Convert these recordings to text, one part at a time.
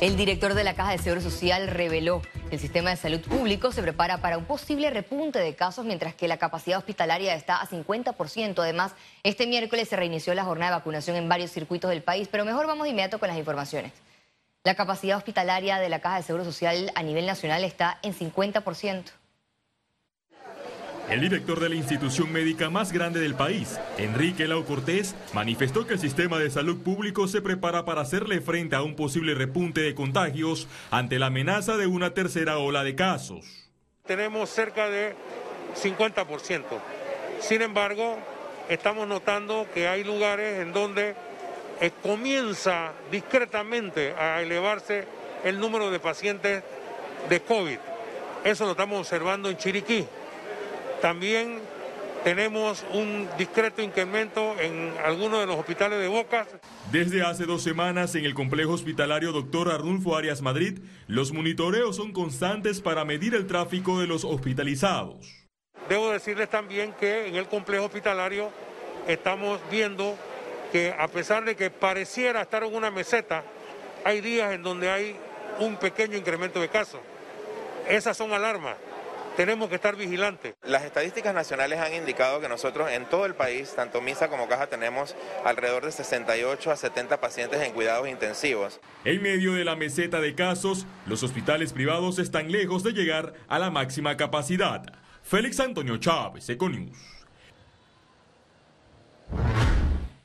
El director de la Caja de Seguro Social reveló que el sistema de salud público se prepara para un posible repunte de casos mientras que la capacidad hospitalaria está a 50%. Además, este miércoles se reinició la jornada de vacunación en varios circuitos del país, pero mejor vamos de inmediato con las informaciones. La capacidad hospitalaria de la Caja de Seguro Social a nivel nacional está en 50%. El director de la institución médica más grande del país, Enrique Lau Cortés, manifestó que el sistema de salud público se prepara para hacerle frente a un posible repunte de contagios ante la amenaza de una tercera ola de casos. Tenemos cerca de 50%. Sin embargo, estamos notando que hay lugares en donde eh, comienza discretamente a elevarse el número de pacientes de COVID. Eso lo estamos observando en Chiriquí. También tenemos un discreto incremento en algunos de los hospitales de Bocas. Desde hace dos semanas en el complejo hospitalario Dr. Arnulfo Arias Madrid, los monitoreos son constantes para medir el tráfico de los hospitalizados. Debo decirles también que en el complejo hospitalario estamos viendo que a pesar de que pareciera estar en una meseta, hay días en donde hay un pequeño incremento de casos. Esas son alarmas tenemos que estar vigilantes. Las estadísticas nacionales han indicado que nosotros en todo el país, tanto MISA como Caja, tenemos alrededor de 68 a 70 pacientes en cuidados intensivos. En medio de la meseta de casos, los hospitales privados están lejos de llegar a la máxima capacidad. Félix Antonio Chávez, Econius.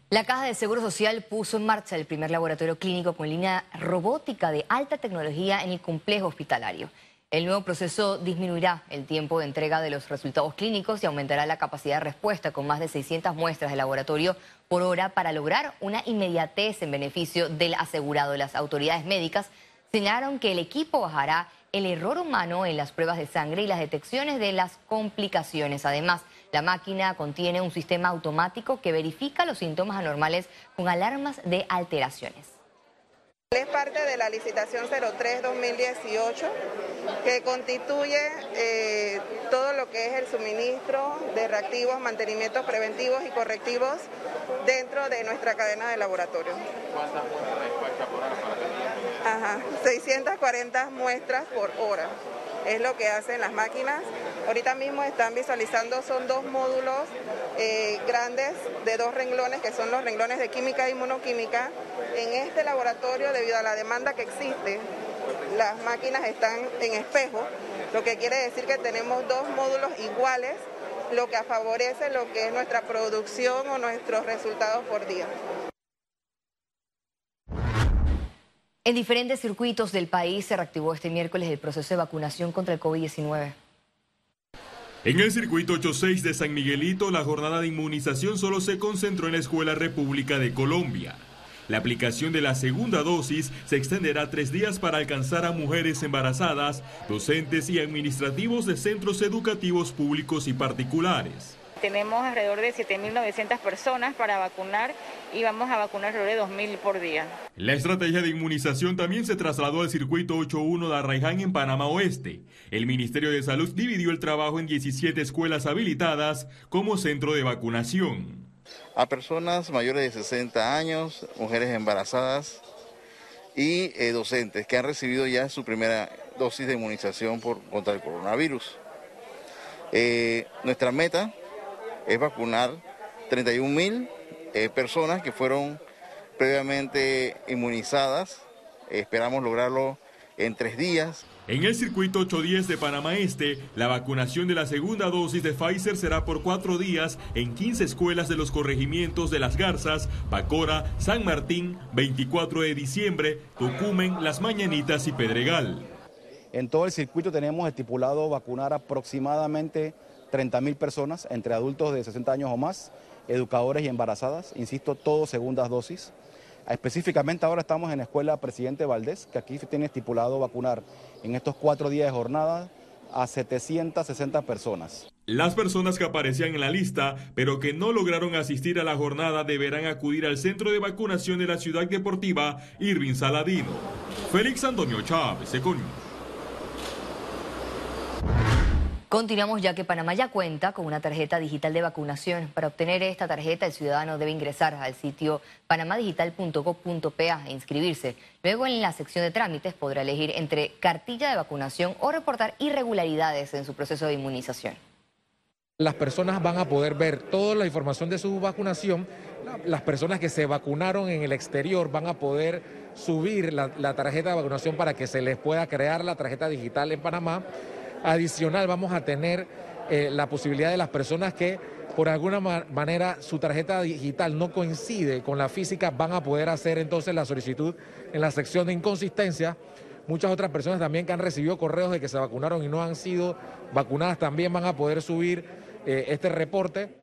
La Caja de Seguro Social puso en marcha el primer laboratorio clínico con línea robótica de alta tecnología en el complejo hospitalario. El nuevo proceso disminuirá el tiempo de entrega de los resultados clínicos y aumentará la capacidad de respuesta con más de 600 muestras de laboratorio por hora para lograr una inmediatez en beneficio del asegurado. Las autoridades médicas señalaron que el equipo bajará el error humano en las pruebas de sangre y las detecciones de las complicaciones. Además, la máquina contiene un sistema automático que verifica los síntomas anormales con alarmas de alteraciones. Es parte de la licitación 03-2018 que constituye eh, todo lo que es el suministro de reactivos, mantenimientos preventivos y correctivos dentro de nuestra cadena de laboratorio. ¿Cuántas muestras por hora Ajá, 640 muestras por hora. Es lo que hacen las máquinas. Ahorita mismo están visualizando, son dos módulos eh, grandes de dos renglones, que son los renglones de química e inmunoquímica. En este laboratorio, debido a la demanda que existe, las máquinas están en espejo, lo que quiere decir que tenemos dos módulos iguales, lo que favorece lo que es nuestra producción o nuestros resultados por día. En diferentes circuitos del país se reactivó este miércoles el proceso de vacunación contra el COVID-19. En el circuito 86 de San Miguelito, la jornada de inmunización solo se concentró en la Escuela República de Colombia. La aplicación de la segunda dosis se extenderá tres días para alcanzar a mujeres embarazadas, docentes y administrativos de centros educativos públicos y particulares. Tenemos alrededor de 7.900 personas para vacunar y vamos a vacunar alrededor de 2.000 por día. La estrategia de inmunización también se trasladó al circuito 81 de Arraiján en Panamá Oeste. El Ministerio de Salud dividió el trabajo en 17 escuelas habilitadas como centro de vacunación. A personas mayores de 60 años, mujeres embarazadas y eh, docentes que han recibido ya su primera dosis de inmunización por, contra el coronavirus. Eh, nuestra meta es vacunar 31 mil eh, personas que fueron previamente inmunizadas. esperamos lograrlo en tres días. En el circuito 810 de Panamá Este, la vacunación de la segunda dosis de Pfizer será por cuatro días en 15 escuelas de los corregimientos de Las Garzas, Pacora, San Martín, 24 de diciembre, Tocumen, Las Mañanitas y Pedregal. En todo el circuito tenemos estipulado vacunar aproximadamente 30 mil personas, entre adultos de 60 años o más, educadores y embarazadas, insisto, todos segundas dosis. Específicamente ahora estamos en la escuela Presidente Valdés, que aquí tiene estipulado vacunar en estos cuatro días de jornada a 760 personas. Las personas que aparecían en la lista, pero que no lograron asistir a la jornada, deberán acudir al centro de vacunación de la ciudad deportiva Irving Saladino. Félix Antonio Chávez, Econius. Continuamos ya que Panamá ya cuenta con una tarjeta digital de vacunación. Para obtener esta tarjeta, el ciudadano debe ingresar al sitio panamadigital.gov.pa e inscribirse. Luego, en la sección de trámites, podrá elegir entre cartilla de vacunación o reportar irregularidades en su proceso de inmunización. Las personas van a poder ver toda la información de su vacunación. Las personas que se vacunaron en el exterior van a poder subir la, la tarjeta de vacunación para que se les pueda crear la tarjeta digital en Panamá. Adicional, vamos a tener eh, la posibilidad de las personas que por alguna manera su tarjeta digital no coincide con la física, van a poder hacer entonces la solicitud en la sección de inconsistencia. Muchas otras personas también que han recibido correos de que se vacunaron y no han sido vacunadas también van a poder subir eh, este reporte.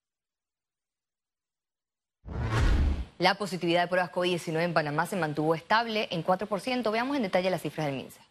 La positividad de pruebas COVID-19 en Panamá se mantuvo estable en 4%. Veamos en detalle las cifras del MINSA.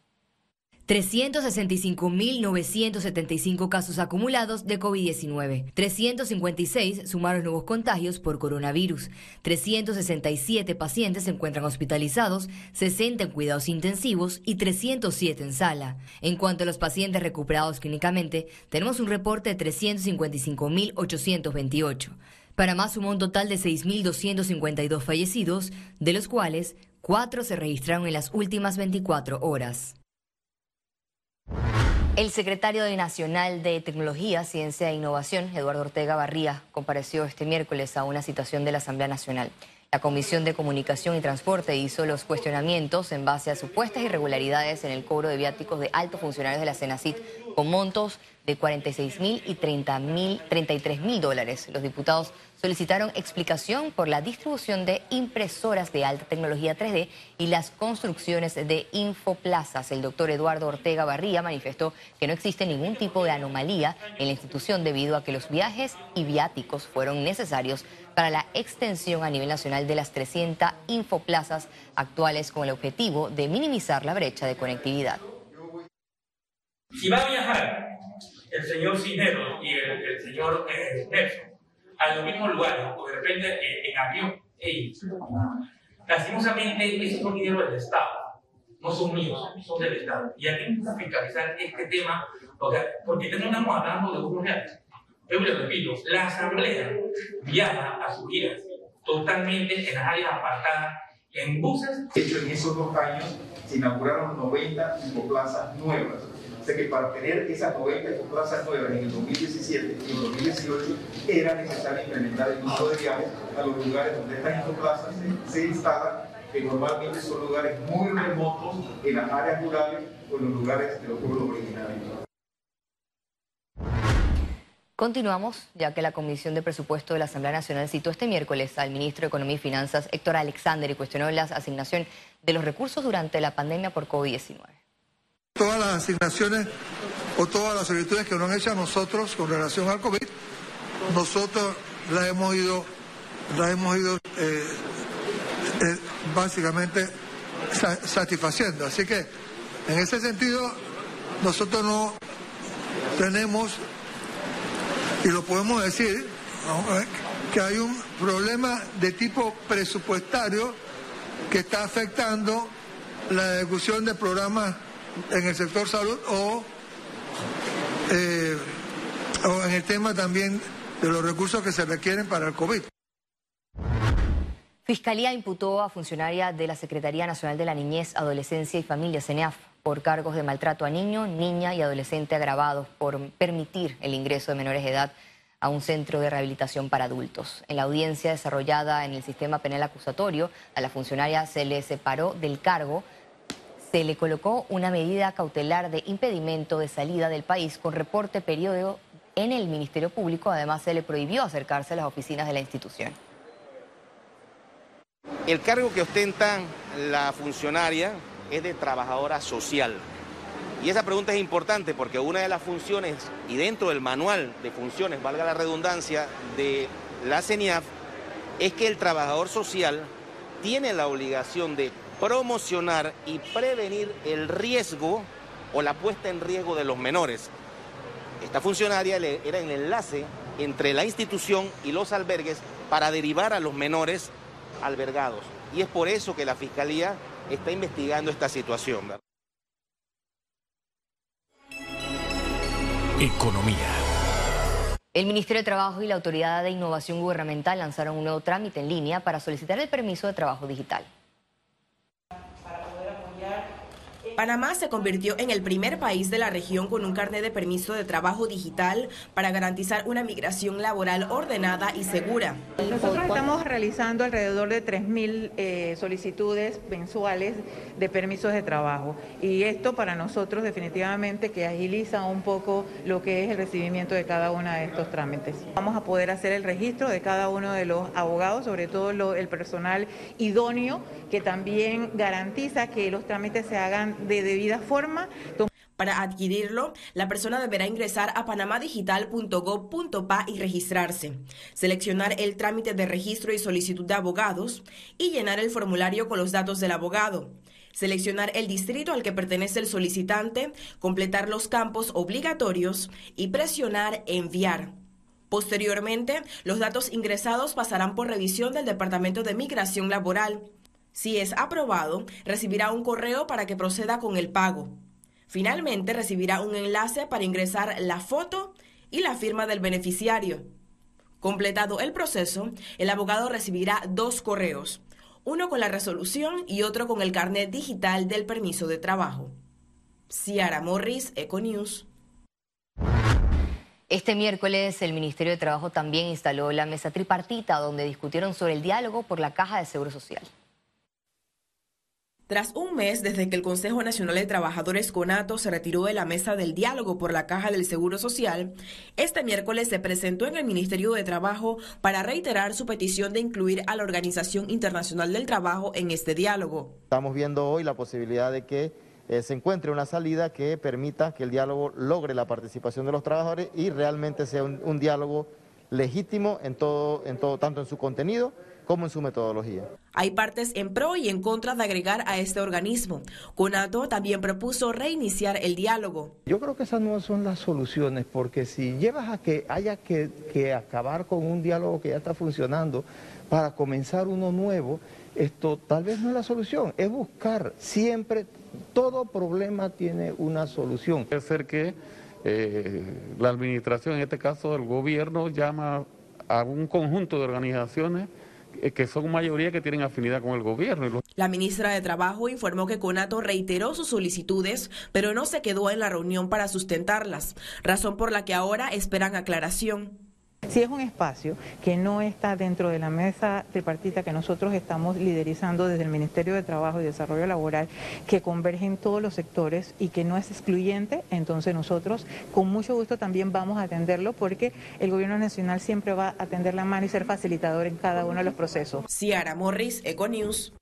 365.975 casos acumulados de COVID-19. 356 sumaron nuevos contagios por coronavirus. 367 pacientes se encuentran hospitalizados, 60 en cuidados intensivos y 307 en sala. En cuanto a los pacientes recuperados clínicamente, tenemos un reporte de 355.828. Panamá sumó un total de 6.252 fallecidos, de los cuales 4 se registraron en las últimas 24 horas. El secretario Nacional de Tecnología, Ciencia e Innovación, Eduardo Ortega Barría, compareció este miércoles a una citación de la Asamblea Nacional. La Comisión de Comunicación y Transporte hizo los cuestionamientos en base a supuestas irregularidades en el cobro de viáticos de altos funcionarios de la CENACIT con montos de 46 mil y 30 mil, 33 mil dólares. Los diputados solicitaron explicación por la distribución de impresoras de alta tecnología 3D y las construcciones de infoplazas. El doctor Eduardo Ortega Barría manifestó que no existe ningún tipo de anomalía en la institución debido a que los viajes y viáticos fueron necesarios para la extensión a nivel nacional de las 300 infoplazas actuales con el objetivo de minimizar la brecha de conectividad. Si va a viajar el señor Cisneros y el, señor eh, a los mismos lugares, o de repente eh, en avión, ellos, lastimosamente esos son dinero del Estado, no son míos, son del Estado. Y aquí que fiscalizar este tema, porque, porque no estamos hablando de unos reales. Yo le repito, la Asamblea viaja a sus giras totalmente en las áreas apartadas en buses. De hecho, en esos dos años se inauguraron 90 plazas nuevas que para tener esas 90 plazas nuevas en el 2017 y en el 2018 era necesario implementar el uso de viajes a los lugares donde estas plazas se, se instalan, que normalmente son lugares muy remotos en las áreas rurales o en los lugares de los pueblos originarios. Continuamos, ya que la Comisión de Presupuesto de la Asamblea Nacional citó este miércoles al ministro de Economía y Finanzas, Héctor Alexander, y cuestionó la asignación de los recursos durante la pandemia por COVID-19 todas asignaciones o todas las solicitudes que nos han hecho a nosotros con relación al COVID, nosotros las hemos ido, las hemos ido eh, eh, básicamente satisfaciendo. Así que en ese sentido nosotros no tenemos, y lo podemos decir, que hay un problema de tipo presupuestario que está afectando la ejecución de programas en el sector salud o, eh, o en el tema también de los recursos que se requieren para el COVID. Fiscalía imputó a funcionaria de la Secretaría Nacional de la Niñez, Adolescencia y Familia, CENEAF, por cargos de maltrato a niño, niña y adolescente agravados por permitir el ingreso de menores de edad a un centro de rehabilitación para adultos. En la audiencia desarrollada en el sistema penal acusatorio, a la funcionaria se le separó del cargo se le colocó una medida cautelar de impedimento de salida del país con reporte periódico en el Ministerio Público. Además, se le prohibió acercarse a las oficinas de la institución. El cargo que ostenta la funcionaria es de trabajadora social. Y esa pregunta es importante porque una de las funciones, y dentro del manual de funciones, valga la redundancia, de la CENIAF, es que el trabajador social tiene la obligación de promocionar y prevenir el riesgo o la puesta en riesgo de los menores. Esta funcionaria era el enlace entre la institución y los albergues para derivar a los menores albergados. Y es por eso que la Fiscalía está investigando esta situación. Economía. El Ministerio de Trabajo y la Autoridad de Innovación Gubernamental lanzaron un nuevo trámite en línea para solicitar el permiso de trabajo digital. Panamá se convirtió en el primer país de la región con un carnet de permiso de trabajo digital para garantizar una migración laboral ordenada y segura. Nosotros estamos realizando alrededor de 3.000 eh, solicitudes mensuales de permisos de trabajo y esto para nosotros definitivamente que agiliza un poco lo que es el recibimiento de cada uno de estos trámites. Vamos a poder hacer el registro de cada uno de los abogados, sobre todo el personal idóneo que también garantiza que los trámites se hagan de debida forma. Para adquirirlo, la persona deberá ingresar a panamadigital.gov.pa y registrarse, seleccionar el trámite de registro y solicitud de abogados y llenar el formulario con los datos del abogado, seleccionar el distrito al que pertenece el solicitante, completar los campos obligatorios y presionar enviar. Posteriormente, los datos ingresados pasarán por revisión del Departamento de Migración Laboral si es aprobado, recibirá un correo para que proceda con el pago. Finalmente, recibirá un enlace para ingresar la foto y la firma del beneficiario. Completado el proceso, el abogado recibirá dos correos, uno con la resolución y otro con el carnet digital del permiso de trabajo. Ciara Morris, Econews. Este miércoles el Ministerio de Trabajo también instaló la mesa tripartita donde discutieron sobre el diálogo por la Caja de Seguro Social. Tras un mes desde que el Consejo Nacional de Trabajadores CONATO se retiró de la mesa del diálogo por la Caja del Seguro Social, este miércoles se presentó en el Ministerio de Trabajo para reiterar su petición de incluir a la Organización Internacional del Trabajo en este diálogo. Estamos viendo hoy la posibilidad de que eh, se encuentre una salida que permita que el diálogo logre la participación de los trabajadores y realmente sea un, un diálogo legítimo en todo, en todo, tanto en su contenido como en su metodología. Hay partes en pro y en contra de agregar a este organismo. CONATO también propuso reiniciar el diálogo. Yo creo que esas no son las soluciones, porque si llevas a que haya que, que acabar con un diálogo que ya está funcionando para comenzar uno nuevo, esto tal vez no es la solución, es buscar siempre, todo problema tiene una solución. Puede ser que eh, la administración, en este caso el gobierno, llama a un conjunto de organizaciones que son mayoría que tienen afinidad con el gobierno. La ministra de Trabajo informó que Conato reiteró sus solicitudes, pero no se quedó en la reunión para sustentarlas, razón por la que ahora esperan aclaración. Si es un espacio que no está dentro de la mesa tripartita que nosotros estamos liderizando desde el Ministerio de Trabajo y Desarrollo Laboral, que convergen todos los sectores y que no es excluyente, entonces nosotros con mucho gusto también vamos a atenderlo porque el Gobierno Nacional siempre va a atender la mano y ser facilitador en cada uno de los procesos. Ciara Morris, Econews.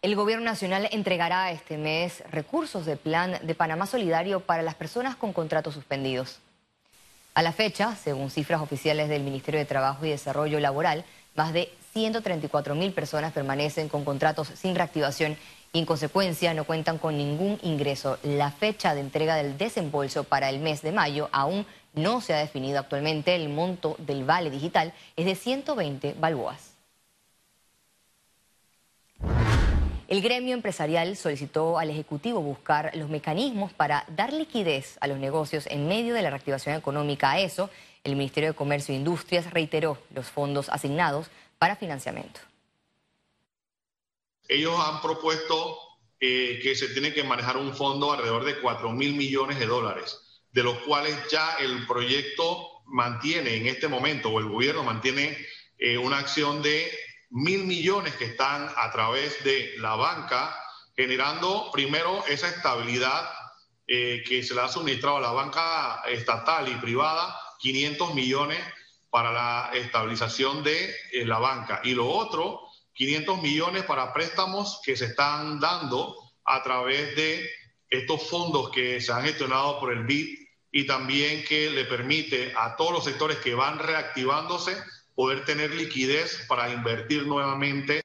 El Gobierno Nacional entregará este mes recursos del Plan de Panamá Solidario para las personas con contratos suspendidos. A la fecha, según cifras oficiales del Ministerio de Trabajo y Desarrollo Laboral, más de 134 mil personas permanecen con contratos sin reactivación y en consecuencia no cuentan con ningún ingreso. La fecha de entrega del desembolso para el mes de mayo aún no se ha definido actualmente. El monto del vale digital es de 120 balboas. El gremio empresarial solicitó al Ejecutivo buscar los mecanismos para dar liquidez a los negocios en medio de la reactivación económica. A eso, el Ministerio de Comercio e Industrias reiteró los fondos asignados para financiamiento. Ellos han propuesto eh, que se tiene que manejar un fondo alrededor de 4 mil millones de dólares, de los cuales ya el proyecto mantiene en este momento, o el gobierno mantiene eh, una acción de mil millones que están a través de la banca, generando primero esa estabilidad eh, que se le ha suministrado a la banca estatal y privada, 500 millones para la estabilización de eh, la banca. Y lo otro, 500 millones para préstamos que se están dando a través de estos fondos que se han gestionado por el BID y también que le permite a todos los sectores que van reactivándose poder tener liquidez para invertir nuevamente.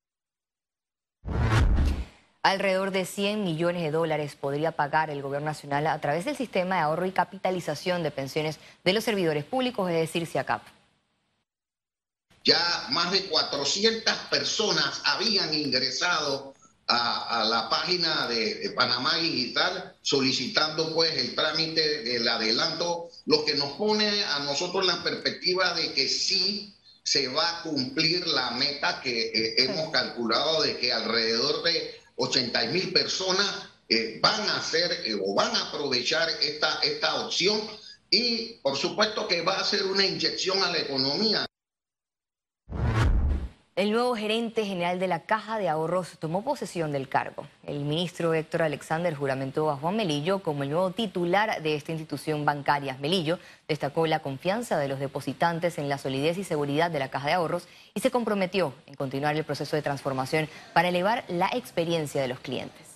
Alrededor de 100 millones de dólares podría pagar el gobierno nacional a través del sistema de ahorro y capitalización de pensiones de los servidores públicos, es decir, CIACAP. Ya más de 400 personas habían ingresado a, la página de, Panamá Digital solicitando pues el trámite del adelanto, lo que nos pone a nosotros la perspectiva de que sí se va a cumplir la meta que eh, hemos calculado de que alrededor de 80 mil personas eh, van a hacer eh, o van a aprovechar esta, esta opción y por supuesto que va a ser una inyección a la economía. El nuevo gerente general de la Caja de Ahorros tomó posesión del cargo. El ministro Héctor Alexander juramentó a Juan Melillo como el nuevo titular de esta institución bancaria. Melillo destacó la confianza de los depositantes en la solidez y seguridad de la Caja de Ahorros y se comprometió en continuar el proceso de transformación para elevar la experiencia de los clientes.